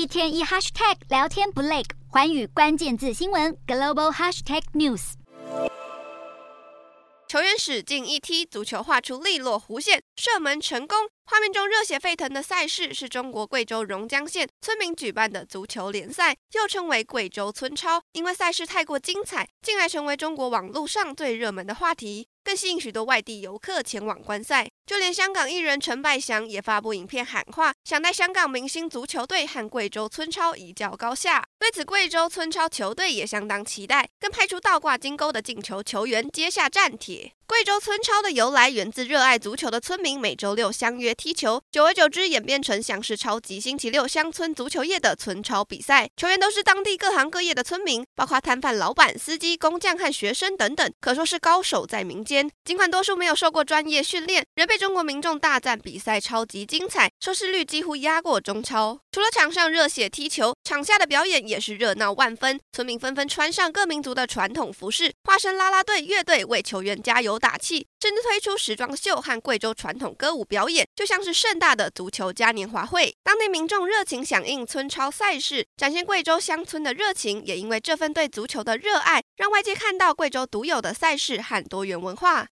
一天一 hashtag 聊天不累，环宇关键字新闻 global hashtag news。球员使劲一踢，足球画出利落弧线，射门成功。画面中热血沸腾的赛事是中国贵州榕江县村民举办的足球联赛，又称为贵州村超。因为赛事太过精彩，近来成为中国网络上最热门的话题。更吸引许多外地游客前往观赛，就连香港艺人陈百祥也发布影片喊话，想带香港明星足球队和贵州村超一较高下。对此，贵州村超球队也相当期待，更派出倒挂金钩的进球球员接下战帖。贵州村超的由来源自热爱足球的村民每周六相约踢球，久而久之演变成像是超级星期六乡村足球夜的村超比赛。球员都是当地各行各业的村民，包括摊贩、老板、司机、工匠和学生等等，可说是高手在民间。尽管多数没有受过专业训练，仍被中国民众大赞比赛超级精彩，收视率几乎压过中超。除了场上热血踢球，场下的表演也是热闹万分。村民纷纷穿上各民族的传统服饰，化身啦啦队、乐队，为球员加油打气，甚至推出时装秀和贵州传统歌舞表演，就像是盛大的足球嘉年华会。当地民众热情响应村超赛事，展现贵州乡村的热情，也因为这份对足球的热爱，让外界看到贵州独有的赛事和多元文化。